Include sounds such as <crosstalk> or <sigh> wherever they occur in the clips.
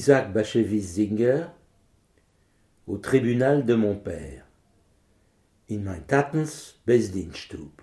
Isaac Bashevis Zinger au tribunal de mon père. In mein Tatens Besdienststube.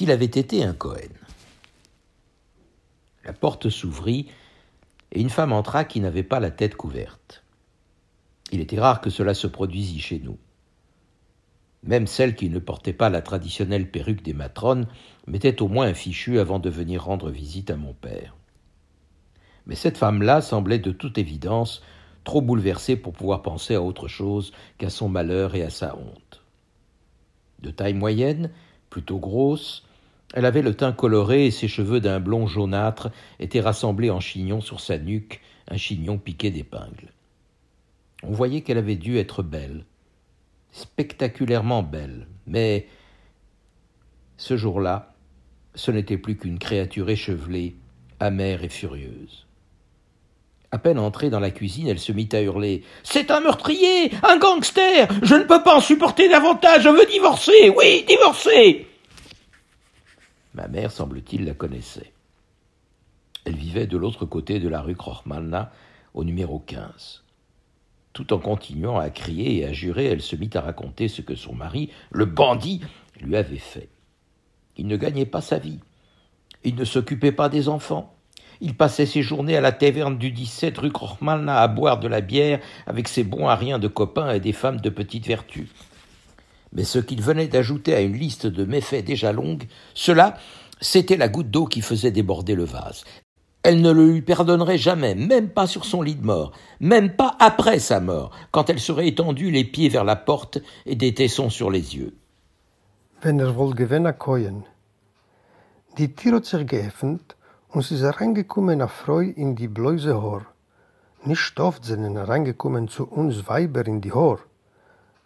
S'il avait été un Cohen. La porte s'ouvrit et une femme entra qui n'avait pas la tête couverte. Il était rare que cela se produisît chez nous. Même celle qui ne portait pas la traditionnelle perruque des matrones mettait au moins un fichu avant de venir rendre visite à mon père. Mais cette femme-là semblait de toute évidence trop bouleversée pour pouvoir penser à autre chose qu'à son malheur et à sa honte. De taille moyenne, plutôt grosse, elle avait le teint coloré et ses cheveux d'un blond jaunâtre étaient rassemblés en chignon sur sa nuque, un chignon piqué d'épingles. On voyait qu'elle avait dû être belle, spectaculairement belle, mais ce jour-là, ce n'était plus qu'une créature échevelée, amère et furieuse. À peine entrée dans la cuisine, elle se mit à hurler. C'est un meurtrier, un gangster. Je ne peux pas en supporter davantage. Je veux divorcer. Oui, divorcer. Ma mère, semble-t-il, la connaissait. Elle vivait de l'autre côté de la rue Krochmalna, au numéro 15. Tout en continuant à crier et à jurer, elle se mit à raconter ce que son mari, le bandit, lui avait fait. Il ne gagnait pas sa vie. Il ne s'occupait pas des enfants. Il passait ses journées à la taverne du 17 rue Krochmalna à boire de la bière avec ses bons à rien de copains et des femmes de petite vertu mais ce qu'il venait d'ajouter à une liste de méfaits déjà longue, cela, c'était la goutte d'eau qui faisait déborder le vase. Elle ne le lui pardonnerait jamais, même pas sur son lit de mort, même pas après sa mort, quand elle serait étendue les pieds vers la porte et des tessons sur les yeux.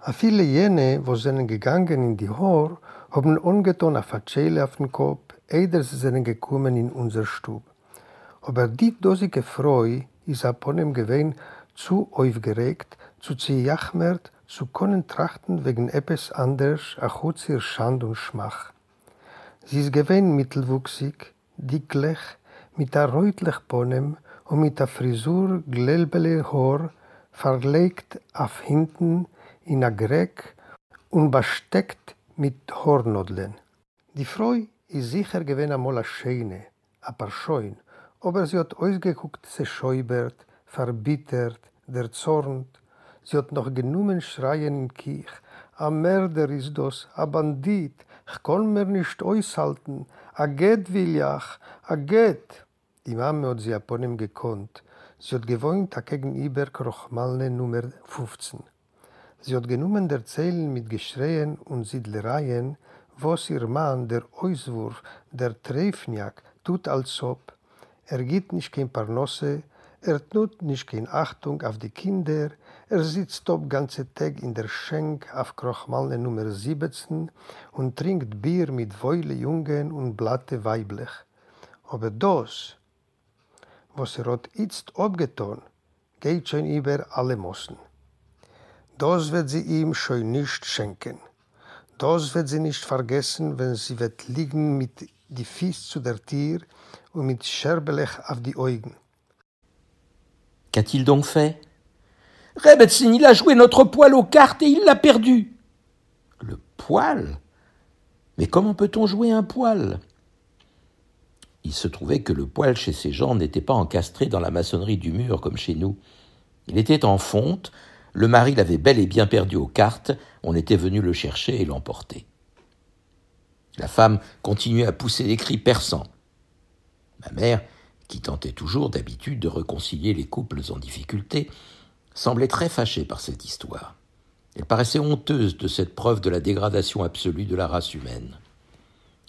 A viele jene, wo sind gegangen in die Hor, haben ungetan a Fatschele auf den Kopf, eider sie sind gekommen in unser Stub. Aber die dosige Freu ist von ihm gewesen zu aufgeregt, zu zerjachmert, zu können trachten wegen etwas anders, a chutzir Schand und Schmach. Sie ist gewesen mittelwuchsig, dicklich, mit a reutlich Ponem und mit a Frisur glelbele Hor, verlegt auf hinten, in a Grek und besteckt mit Hornodeln. Die Frau ist sicher gewesen einmal a Schöne, paar Scheun, aber sie hat ausgeguckt, sie schäubert, verbittert, der Zorn. Sie hat noch genommen schreien in Kich. A Mörder ist das, a Bandit, ich kann mir nicht aushalten, a Gett will ich, a Gett. Die Mama hat sie von ihm gekonnt. Sie hat gewohnt a gegenüber Krochmalne Nummer 15. Sie hat genommen erzählen mit Geschreien und Siedlereien, was ihr Mann, der Auswurf, der Trefniak, tut als ob. Er gibt nicht kein Parnosse, er tut nicht kein Achtung auf die Kinder, er sitzt ob ganze Tag in der Schenk auf Krochmalne Nummer 17 und trinkt Bier mit Wäule Jungen und Blatte weiblich. Aber das, was er hat jetzt abgetan, geht schon über alle Mossen. Das wird sie ihm schon nicht schenken. Das wird sie nicht vergessen, wenn sie wird liegen mit die Fies zu der Tür und mit Scherbelech auf die Augen. Qu'a-t-il donc fait? Rebetzin, il a joué notre poil aux cartes et il l'a perdu. Le poil? Mais comment peut-on jouer un poil? Il se trouvait que le poil chez ces gens n'était pas encastré dans la maçonnerie du mur comme chez nous. Il était en fonte, le mari l'avait bel et bien perdu aux cartes, on était venu le chercher et l'emporter. La femme continuait à pousser des cris perçants. Ma mère, qui tentait toujours d'habitude de réconcilier les couples en difficulté, semblait très fâchée par cette histoire. Elle paraissait honteuse de cette preuve de la dégradation absolue de la race humaine.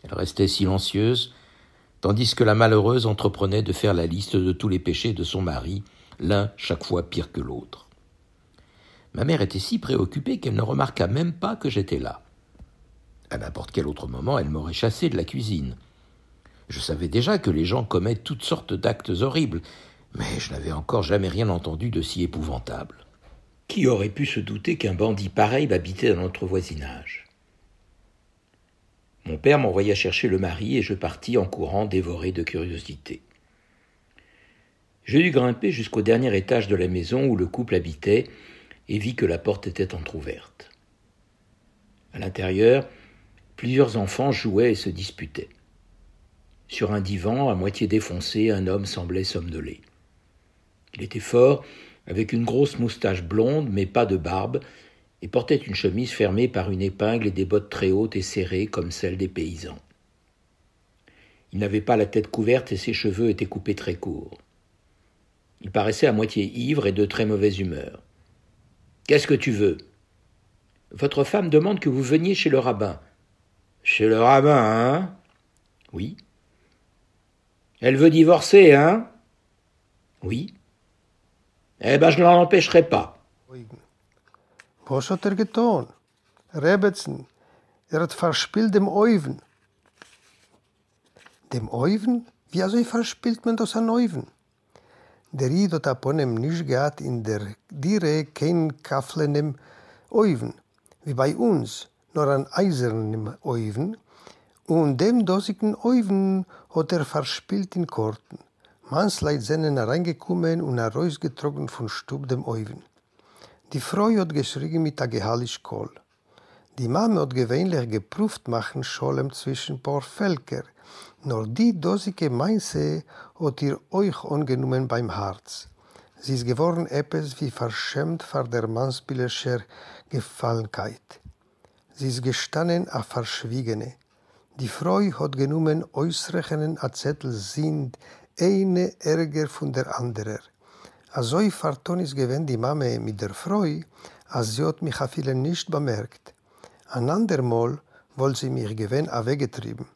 Elle restait silencieuse, tandis que la malheureuse entreprenait de faire la liste de tous les péchés de son mari, l'un chaque fois pire que l'autre. Ma mère était si préoccupée qu'elle ne remarqua même pas que j'étais là. À n'importe quel autre moment, elle m'aurait chassé de la cuisine. Je savais déjà que les gens commettent toutes sortes d'actes horribles, mais je n'avais encore jamais rien entendu de si épouvantable. Qui aurait pu se douter qu'un bandit pareil habitait dans notre voisinage? Mon père m'envoya chercher le mari et je partis en courant dévoré de curiosité. Je dus grimper jusqu'au dernier étage de la maison où le couple habitait et vis que la porte était entr'ouverte. À l'intérieur, plusieurs enfants jouaient et se disputaient. Sur un divan, à moitié défoncé, un homme semblait somnoler. Il était fort, avec une grosse moustache blonde, mais pas de barbe, et portait une chemise fermée par une épingle et des bottes très hautes et serrées comme celles des paysans. Il n'avait pas la tête couverte et ses cheveux étaient coupés très courts. Il paraissait à moitié ivre et de très mauvaise humeur. Qu'est-ce que tu veux? Votre femme demande que vous veniez chez le rabbin. Chez le rabbin, hein? Oui. Elle veut divorcer, hein? Oui. Eh ben, je ne empêcherai pas. Was hat er getan? Rebetzen, er hat dem Euven. Dem Euven? Wie also verspielt man das an? Der Ried hat aponem nicht gehabt in der Dire kein kafflenem Euven, wie bei uns, nur an eisernem Euven, und dem dosigen Euven hat er verspielt in Korten. Mansleit seinen reingekommen und herausgetrocknet von Stub dem Euven. Die Frau hat geschrien mit der Gehalisch Kohl. Die Mama hat gewöhnlich geprüft machen Scholem zwischen paar Völker, nur die dosige Meinse hat ihr euch angenommen beim Herz. Sie ist geworden etwas wie verschämt vor der mannsbillischer Gefallenkeit. Sie ist gestanden a Verschwiegene. Die Frau hat genommen ausrechnen a Zettel sind eine ärger von der anderer. Also farton ist gewesen die Mame mit der Frau, als sie hat mich a viele nicht bemerkt. Ein andermal wollte sie mich gewinn weggetrieben.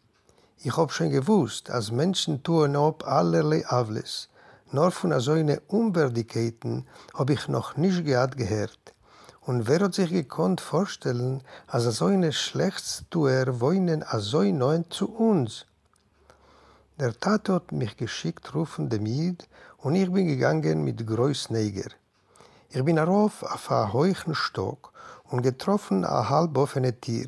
Ich hab schon gewusst, als Menschen tun ob allerlei Avles. Nur von so eine Unwürdigkeiten hab ich noch nicht gehabt gehört. Und wer hat sich gekonnt vorstellen, als so eine Schlechtstuer wohnen so neun zu uns? Der Tat hat mich geschickt rufen dem Jid und ich bin gegangen mit Neger. Ich bin darauf auf einen hohen Stock und getroffen ein halb offene Tier.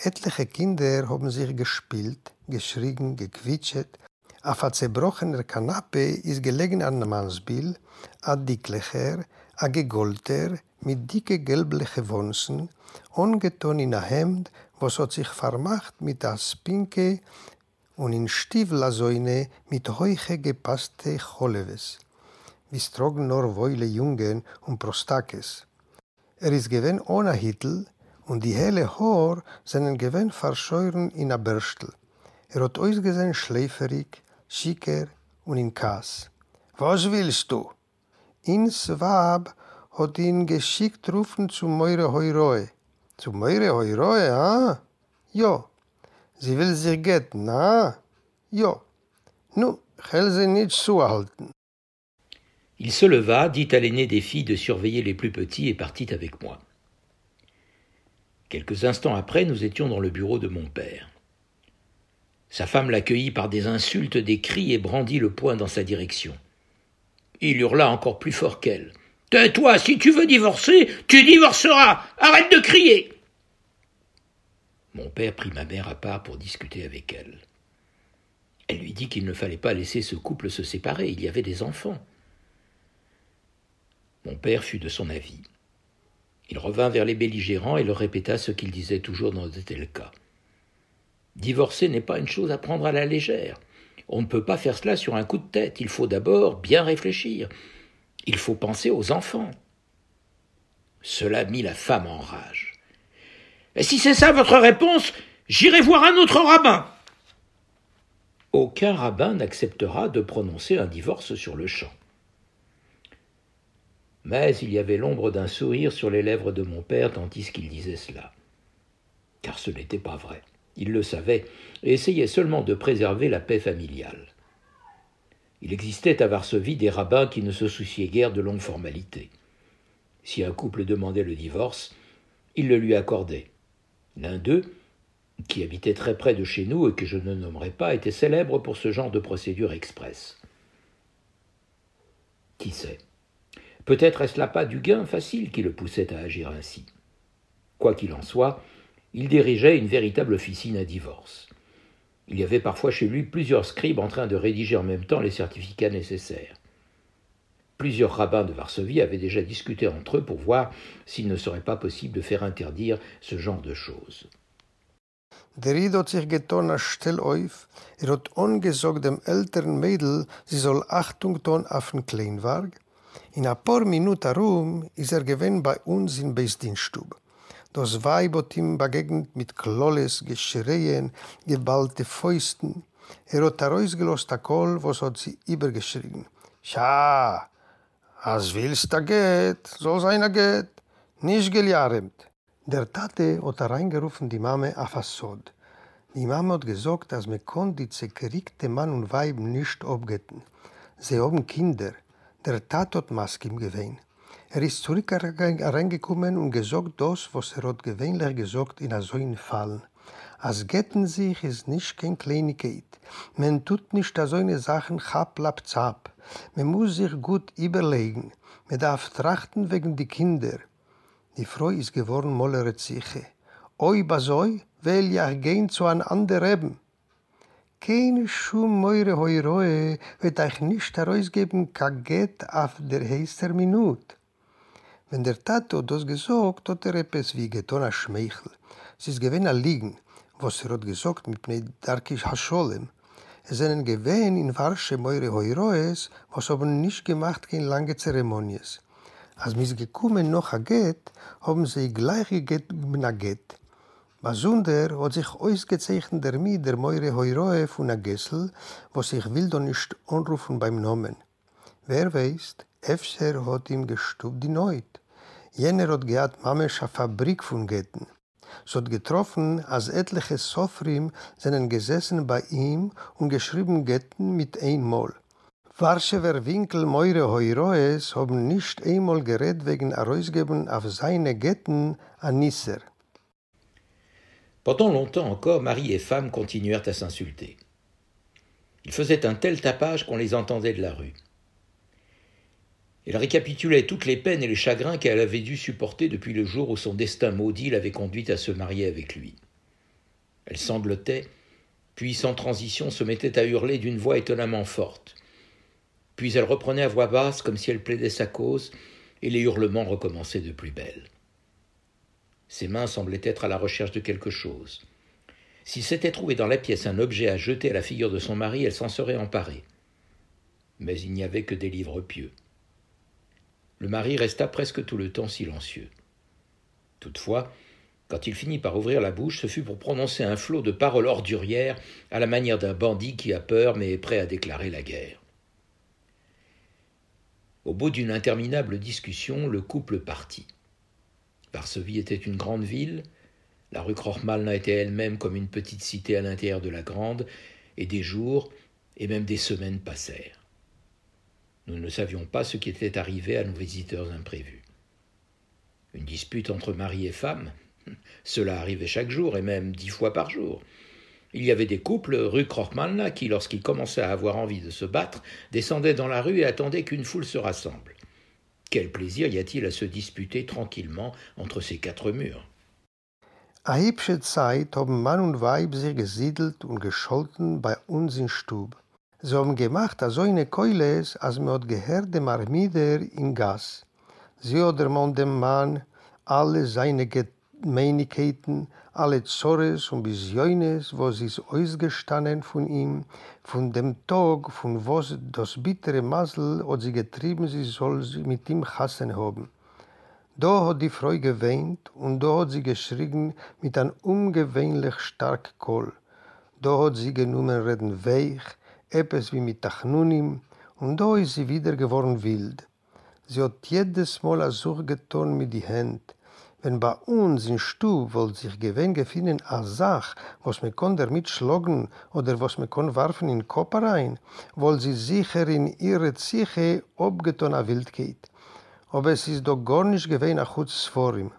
Etliche Kinder haben sich gespielt, geschrien, gequitscht. Auf einer zerbrochenen Kanape ist gelegen ein Mannsbild, ein dicklicher, ein gegolter, mit dicke gelbliche Wonsen, ungeton in ein Hemd, was hat sich vermacht mit einer Spinke und in Stiefelasäune mit heuche gepasste Choleves. Wie strogen nur Woile Jungen und Prostakes. Er ist gewinn ohne Hittel und die helle Haar seinen gewinn verscheuren in a Bürstel. Er hat ausgesehen schläferig, schicker und in Kass. Was willst du? In Swab hat ihn geschickt rufen zu Meure Heuroe. Zu Meure Heuroe, ah? Ja. Sie will sich getten, ah? Ja. Nu, will sie nicht zuhalten. Il se leva, dit à l'aîné des filles de surveiller les plus petits et partit avec moi. Quelques instants après, nous étions dans le bureau de mon père. Sa femme l'accueillit par des insultes, des cris et brandit le poing dans sa direction. Il hurla encore plus fort qu'elle. Tais-toi, si tu veux divorcer, tu divorceras. Arrête de crier. Mon père prit ma mère à part pour discuter avec elle. Elle lui dit qu'il ne fallait pas laisser ce couple se séparer, il y avait des enfants. Mon père fut de son avis. Il revint vers les belligérants et leur répéta ce qu'il disait toujours dans de tels cas. Divorcer n'est pas une chose à prendre à la légère. On ne peut pas faire cela sur un coup de tête. Il faut d'abord bien réfléchir. Il faut penser aux enfants. Cela mit la femme en rage. Et si c'est ça votre réponse, j'irai voir un autre rabbin. Aucun rabbin n'acceptera de prononcer un divorce sur le champ. Mais il y avait l'ombre d'un sourire sur les lèvres de mon père tandis qu'il disait cela. Car ce n'était pas vrai. Il le savait et essayait seulement de préserver la paix familiale. Il existait à Varsovie des rabbins qui ne se souciaient guère de longues formalités. Si un couple demandait le divorce, il le lui accordait. L'un d'eux, qui habitait très près de chez nous et que je ne nommerai pas, était célèbre pour ce genre de procédure express. Qui sait? Peut-être est-ce là pas du gain facile qui le poussait à agir ainsi. Quoi qu'il en soit, il dirigeait une véritable officine à divorce. Il y avait parfois chez lui plusieurs scribes en train de rédiger en même temps les certificats nécessaires. Plusieurs rabbins de Varsovie avaient déjà discuté entre eux pour voir s'il ne serait pas possible de faire interdire ce genre de choses. In ein paar Minuten herum ist er gewesen bei uns in Beisdienststube. Das Weib hat ihm begegnet mit Klolles, Geschreien, geballte Fäusten. Er hat herausgelost der Kohl, was hat sie übergeschrien. Scha, als willst du geht, so seiner geht, nicht geljarmt. Der Tate hat reingerufen die Mame auf das Sod. Die Mama hat gesagt, dass man kann die zerkriegte Mann und Weib nicht abgeten. Sie haben Kinder. Der Tate hat Maske im Gewehen. Er ist zurück reingekommen und gesagt das, was er hat gewöhnlich gesagt in so einem Fall. Als Getten sich ist nicht kein Kleinigkeit. Man tut nicht so eine Sachen chap, lap, zap. Man muss sich gut überlegen. Man darf trachten wegen die Kinder. Die Frau ist geworden mollere Ziche. Oi basoi, will ja gehen zu an anderen. Keine Schum meure Heuroe wird euch nicht herausgeben, kaget auf der heißer Minute. Wenn der Tato das gesagt, hat er etwas wie getan als Schmeichel. Es ist gewinn ein Liegen, was er hat gesagt mit einem Darkisch Hascholem. Es sind gewinn in Warsche meure Heuroes, was haben nicht gemacht kein lange Zeremonies. Als mis gekommen noch a Get, haben sie gleich gegeben a Get. Besonder hat sich ausgezeichnet der Miet der Meure Heuroe von a Gessel, was ich will doch nicht anrufen beim Namen. Wer weiß, Efscher hat ihm gestubt die Neut. Jener hat gehabt Mamesch a Fabrik von Getten. So hat getroffen, als etliche Sofrim seinen gesessen bei ihm und geschrieben Getten mit einmal. Warschewer Winkel Meure Heuroes haben nicht einmal geredet wegen Herausgeben auf seine Getten an Nisser. Pendant longtemps encore, mari et femme continuèrent à s'insulter. Ils faisaient un tel tapage qu'on les entendait de la rue. Elle récapitulait toutes les peines et les chagrins qu'elle avait dû supporter depuis le jour où son destin maudit l'avait conduite à se marier avec lui. Elle sanglotait, puis sans transition se mettait à hurler d'une voix étonnamment forte. Puis elle reprenait à voix basse comme si elle plaidait sa cause, et les hurlements recommençaient de plus belle. Ses mains semblaient être à la recherche de quelque chose. S'il s'était trouvé dans la pièce un objet à jeter à la figure de son mari, elle s'en serait emparée. Mais il n'y avait que des livres pieux. Le mari resta presque tout le temps silencieux. Toutefois, quand il finit par ouvrir la bouche, ce fut pour prononcer un flot de paroles ordurières à la manière d'un bandit qui a peur mais est prêt à déclarer la guerre. Au bout d'une interminable discussion, le couple partit. Varsovie était une grande ville, la rue Krochmalna était elle-même comme une petite cité à l'intérieur de la grande, et des jours et même des semaines passèrent. Nous ne savions pas ce qui était arrivé à nos visiteurs imprévus. Une dispute entre mari et femme, <laughs> cela arrivait chaque jour et même dix fois par jour. Il y avait des couples rue Krochmalna qui, lorsqu'ils commençaient à avoir envie de se battre, descendaient dans la rue et attendaient qu'une foule se rassemble. Quel plaisir y a-t-il à se disputer tranquillement entre ces quatre murs A hübsche Zeit haben Mann und Weib sich gesiedelt und gescholten bei uns in Stub. Sie haben gemacht so eine Keules, als mir hat gehört dem Armider in Gas. Sie hat der Mann dem Mann alle seine Gemeinigkeiten, alle Zores und Visiones, wo sie ist ausgestanden von ihm, von dem Tag, von wo das bittere Masel hat sie getrieben, sie soll sie mit ihm hassen haben. Da hat die Frau geweint und da hat sie geschrien mit einem ungewöhnlich starken Kohl. Da hat sie genommen reden weich, etwas wie mit Tachnunim, und da ist sie wieder geworden wild. Sie hat jedes Mal eine Suche getan mit die Hand. Wenn bei uns in Stub wollt sich gewinn gefinnen a Sach, was me kon damit schlagen oder was me kon warfen in Kopf rein, woll sie sicher in ihre Ziche obgeton a Wild geht. Aber es ist doch gar nicht gewinn a Chutz vor ihm.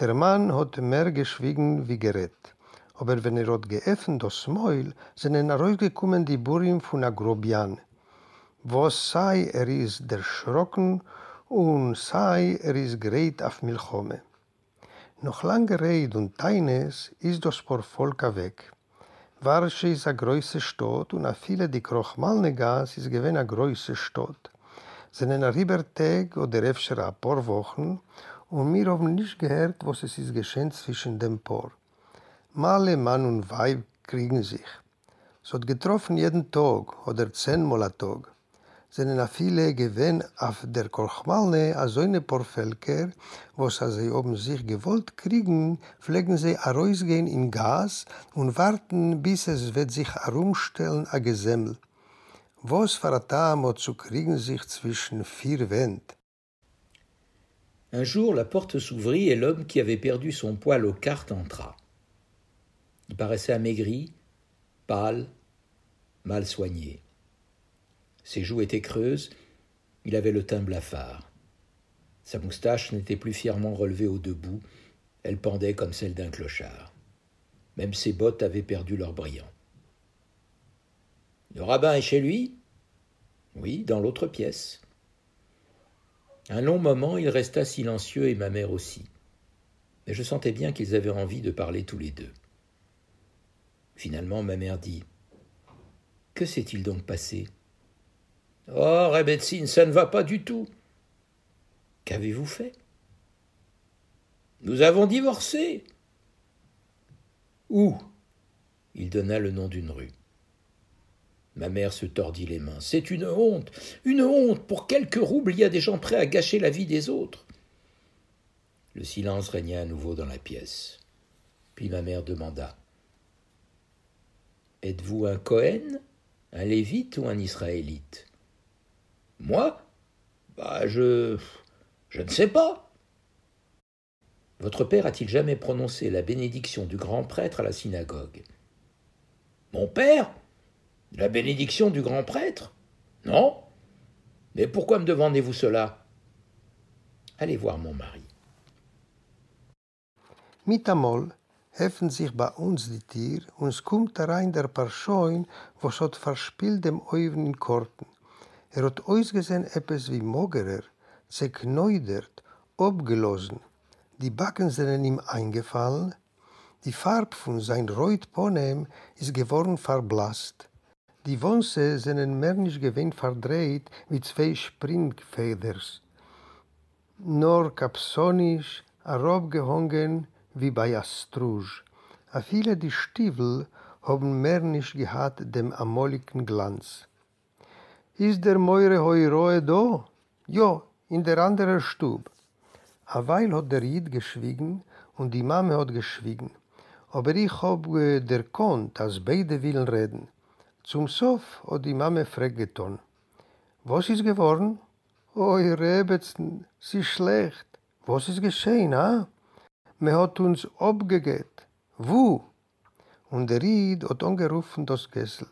Der Mann hat mehr geschwiegen wie gerät. Aber wenn er hat geöffnet das Mäul, sind er rausgekommen die Burim von a Grobian. Was sei, er ist erschrocken und sei, er ist gerät auf Milchome. Noch lange Rede und Teines ist das por Volk weg. Warsche ist a größe Stadt und a viele die Krochmalnegas ist gewinn a größe Stadt. Sind ein Riebertag oder öfter a paar Wochen und wir haben nicht gehört, was es ist geschehen zwischen dem Paar. Male Mann und Weib kriegen sich. Es hat getroffen jeden Tag oder zehnmal a Tag. Sind a viele gewinn auf der Kochmalne a so eine paar Völker, wo sie oben sich gewollt kriegen, pflegen sie a rausgehen in Gas und warten, bis es wird sich herumstellen a Gesemmel. Was für a Tamo zu kriegen sich zwischen vier Wänden? Un jour, la porte s'ouvrit et l'homme qui avait perdu son poil aux cartes entra. Il paraissait amaigri, pâle, mal soigné. Ses joues étaient creuses, il avait le teint blafard. Sa moustache n'était plus fièrement relevée au debout, elle pendait comme celle d'un clochard. Même ses bottes avaient perdu leur brillant. Le rabbin est chez lui? Oui, dans l'autre pièce. Un long moment, il resta silencieux et ma mère aussi. Mais je sentais bien qu'ils avaient envie de parler tous les deux. Finalement, ma mère dit Que s'est-il donc passé? Oh, Rebetzin, ça ne va pas du tout. Qu'avez-vous fait? Nous avons divorcé. Où? Il donna le nom d'une rue. Ma mère se tordit les mains. C'est une honte, une honte. Pour quelques roubles, il y a des gens prêts à gâcher la vie des autres. Le silence régna à nouveau dans la pièce. Puis ma mère demanda Êtes-vous un Cohen, un Lévite ou un Israélite? Moi Bah, je. Je ne sais pas. Votre père a-t-il jamais prononcé la bénédiction du grand prêtre à la synagogue? Mon père? La bénédiction du grand prêtre? Non Mais pourquoi me demandez-vous cela? Allez voir mon mari. Sich bei uns die Tier rein der verspielt dem. Er hat ausgesehen etwas wie Mogerer, zerkneudert, abgelosen. Die Backen sind ihm eingefallen, die Farbe von sein Reutponem ist geworden verblasst. Die Wonse sind mehr nicht gewinn verdreht wie zwei Springfeders. Nur kapsonisch, herabgehangen wie bei Astruge. A viele die Stiefel haben mehr nicht gehabt dem amoligen Glanz. Ist der Meure Heuroe do? Jo, in der anderen Stub. A Weil hat der Jid geschwiegen und die Mame hat geschwiegen. Aber ich hab äh, der Kont, als beide willen reden. Zum Sof hat die Mame fragt getan. Was ist geworden? Oi, Rebetzen, sie schlecht. Was ist geschehen, ha? Me hat uns abgegeht. Wo? Und der Ried hat angerufen das Gessel.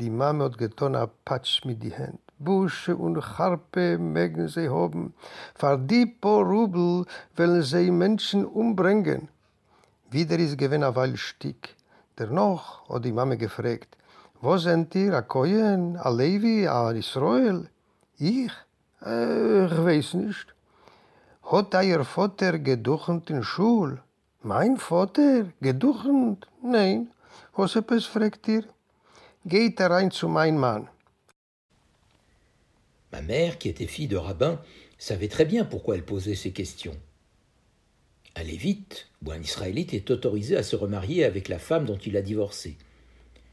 Die Mama hat getan a Patsch mit die Hand. Busche und Harpe mögen sie haben. Für die paar Rubel wollen sie Menschen umbringen. Wieder ist gewinn a Weil Stick. Dennoch hat die Mama gefragt, wo sind ihr, a Koyen, a Levi, a Israel? Ich? Äh, ich weiß nicht. Hat euer Vater geduchend in Schul? Mein Vater? Geduchend? Nein. Was etwas fragt ihr? Ma mère, qui était fille de rabbin, savait très bien pourquoi elle posait ces questions. Un lévite ou un israélite est autorisé à se remarier avec la femme dont il a divorcé.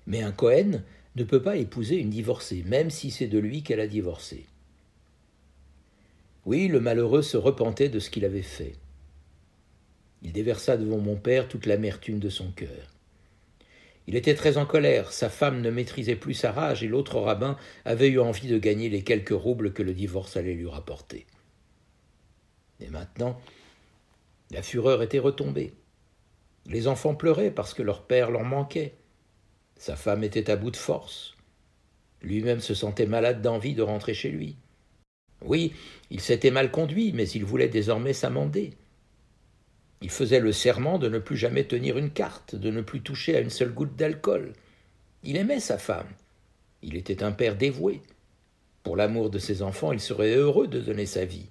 Mais un Cohen ne peut pas épouser une divorcée, même si c'est de lui qu'elle a divorcé. Oui, le malheureux se repentait de ce qu'il avait fait. Il déversa devant mon père toute l'amertume de son cœur. Il était très en colère, sa femme ne maîtrisait plus sa rage et l'autre rabbin avait eu envie de gagner les quelques roubles que le divorce allait lui rapporter. Et maintenant, La fureur était retombée. Les enfants pleuraient parce que leur père leur manquait. Sa femme était à bout de force. Lui-même se sentait malade d'envie de rentrer chez lui. Oui, il s'était mal conduit, mais il voulait désormais s'amender. Il faisait le serment de ne plus jamais tenir une carte, de ne plus toucher à une seule goutte d'alcool. Il aimait sa femme. Il était un père dévoué. Pour l'amour de ses enfants, il serait heureux de donner sa vie.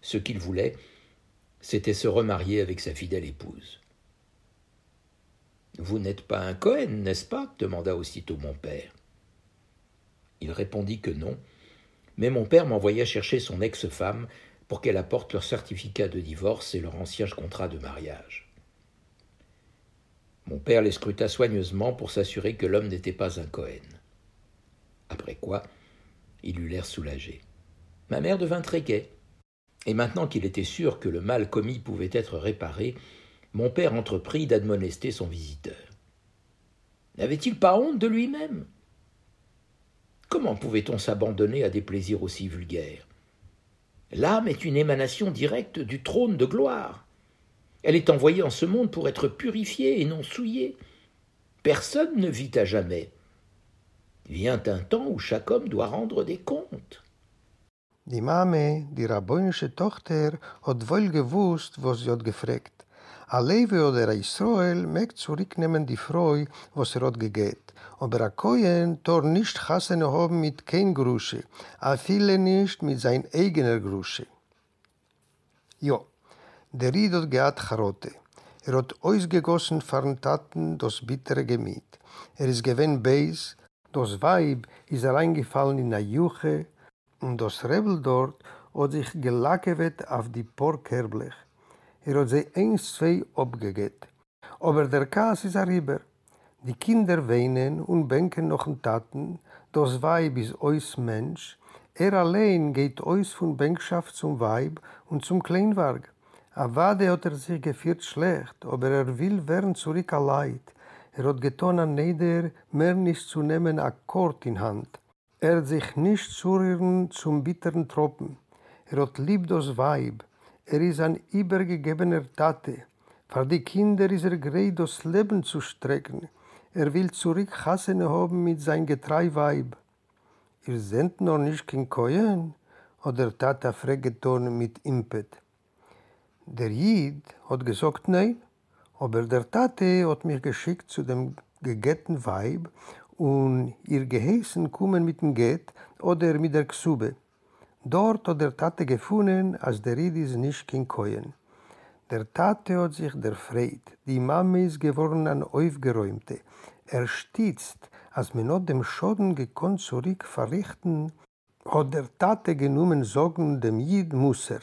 Ce qu'il voulait, c'était se remarier avec sa fidèle épouse. Vous n'êtes pas un Cohen, n'est-ce pas demanda aussitôt mon père. Il répondit que non, mais mon père m'envoya chercher son ex-femme pour qu'elle apporte leur certificat de divorce et leur ancien contrat de mariage. Mon père les scruta soigneusement pour s'assurer que l'homme n'était pas un Cohen. Après quoi, il eut l'air soulagé. Ma mère devint très gaie. Et maintenant qu'il était sûr que le mal commis pouvait être réparé, mon père entreprit d'admonester son visiteur. N'avait-il pas honte de lui-même? Comment pouvait-on s'abandonner à des plaisirs aussi vulgaires? L'âme est une émanation directe du trône de gloire. Elle est envoyée en ce monde pour être purifiée et non souillée. Personne ne vit à jamais. Vient un temps où chaque homme doit rendre des comptes. Die Mame, die rabbonische Tochter, hat wohl gewusst, was sie. A Levi oder a Israel mag zurücknehmen die Freu, was er hat gegeht. Aber a Koyen tor nicht chassene haben mit kein Grusche, a viele nicht mit sein eigener Grusche. Jo, der Ried hat gehad Charote. Er hat ausgegossen von Taten das bittere Gemüt. Er ist gewinn Beis, das Weib ist reingefallen in a Juche, und das Rebel dort hat sich gelackewet auf die Porkerblech. Er hat sie eins, zwei abgegeht. Aber der Kass ist rüber. Die Kinder weinen und bänken noch in Taten, das Weib ist ois Mensch, er allein geht ois von Bänkschaft zum Weib und zum Kleinwarg. A Wade hat er sich geführt schlecht, aber er will werden zurück allein. Er hat getan an Neder, mehr nicht zu nehmen Akkord in Hand. Er sich nicht zurühren zum bitteren Tropen. Er hat lieb das Weib. Er ist ein übergegebener Tate. Für die Kinder ist er gerät, das Leben zu strecken. Er will zurück Hassene haben mit sein Getreiweib. Ihr seid noch nicht kein Koyen? Oder Tata Fregeton mit Impet. Der Jid hat gesagt nein, aber der Tate hat mich geschickt zu dem gegetten Weib und ihr geheißen kommen mit dem Get oder mit der Gsube. Dort hat der Tate gefunden, als der Ried ist nicht kein Koyen. Der Tate hat sich der Freit, die Mame ist geworden an Aufgeräumte. Er stützt, als man not dem Schoden gekonnt zurück verrichten, hat der Tate genommen Sorgen dem Jid Musser.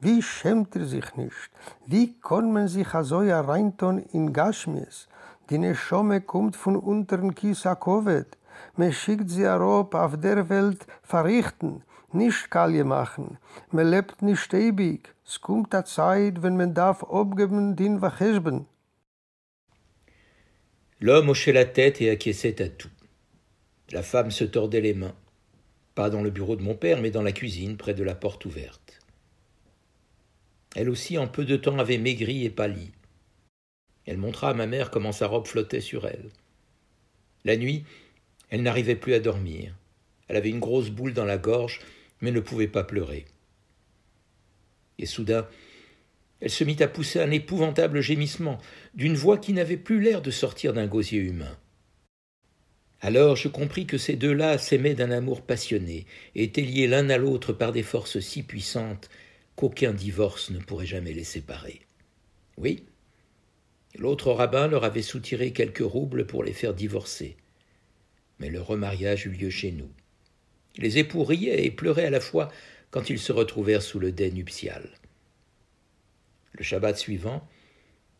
Wie schämt er sich nicht? Wie kann man sich so reintun in Gashmies? Die Neshome kommt von unteren Kisakovet. Man schickt sie herab auf der Welt verrichten, nicht Kalje machen. Lebt nicht darf den. L'homme hochait la tête et acquiesçait à tout. La femme se tordait les mains. Pas dans le bureau de mon père, mais dans la cuisine, près de la porte ouverte. Elle aussi, en peu de temps, avait maigri et pâli. Elle montra à ma mère comment sa robe flottait sur elle. La nuit, elle n'arrivait plus à dormir. Elle avait une grosse boule dans la gorge, mais ne pouvait pas pleurer. Et soudain, elle se mit à pousser un épouvantable gémissement, d'une voix qui n'avait plus l'air de sortir d'un gosier humain. Alors je compris que ces deux-là s'aimaient d'un amour passionné et étaient liés l'un à l'autre par des forces si puissantes qu'aucun divorce ne pourrait jamais les séparer. Oui, l'autre rabbin leur avait soutiré quelques roubles pour les faire divorcer. Mais le remariage eut lieu chez nous. Les époux riaient et pleuraient à la fois quand ils se retrouvèrent sous le dais nuptial. Le Shabbat suivant,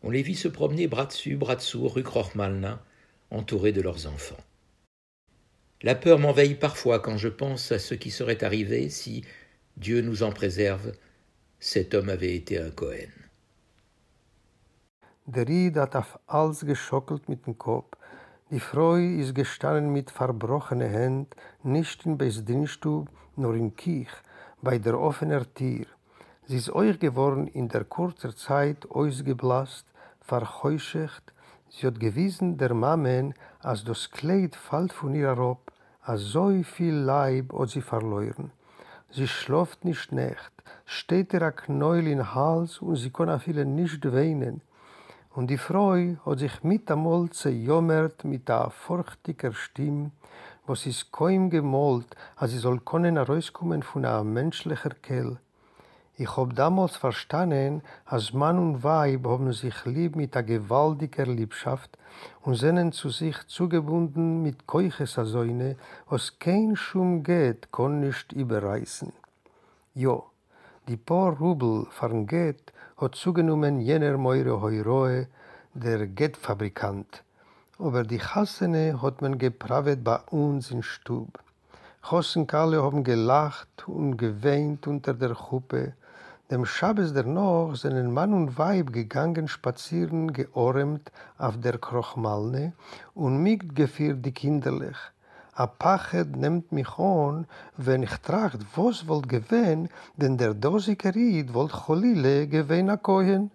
on les vit se promener bras dessus, bras dessous, rue Krochmalna, entourés de leurs enfants. La peur m'envahit parfois quand je pense à ce qui serait arrivé si, Dieu nous en préserve, cet homme avait été un Cohen. Die Frau ist gestanden mit verbrochenen Händen, nicht in Besdienstub, nur in Kiech, bei der offenen Tür. Sie ist euch geworden in der kurzer Zeit ausgeblasst, verheuschecht, sie hat gewiesen der Mamen, als das Kleid fällt von ihr herab, als so viel Leib hat sie verloren. Sie schläft nicht nicht, steht ihr ein Knäuel in Hals und sie kann auch viele nicht weinen. Und die Frau hat sich mit einmal zerjommert mit einer furchtiger Stimme, was ist kaum gemalt, als sie soll können herauskommen von einer menschlichen Kehl. Ich hab damals verstanden, als Mann und Weib haben sich lieb mit einer gewaltiger Liebschaft und sind zu sich zugebunden mit Keuchesasäune, was kein Schum geht, kann nicht überreißen. Jo, die paar Rubel von Geld hat zugenommen jener Meure Heuroe, der Geldfabrikant. Aber die Hassene hat man gepravet bei uns in Stub. Hossenkalle haben gelacht und geweint unter der Chuppe. Dem Schabes der Noch sind ein Mann und Weib gegangen spazieren, geormt auf der Krochmalne und mitgeführt die Kinderlich. A Pachet nimmt mich an, wenn ich tracht, was wollt gewähn, denn der Dosikerit wollt Cholile gewähn a Kohen.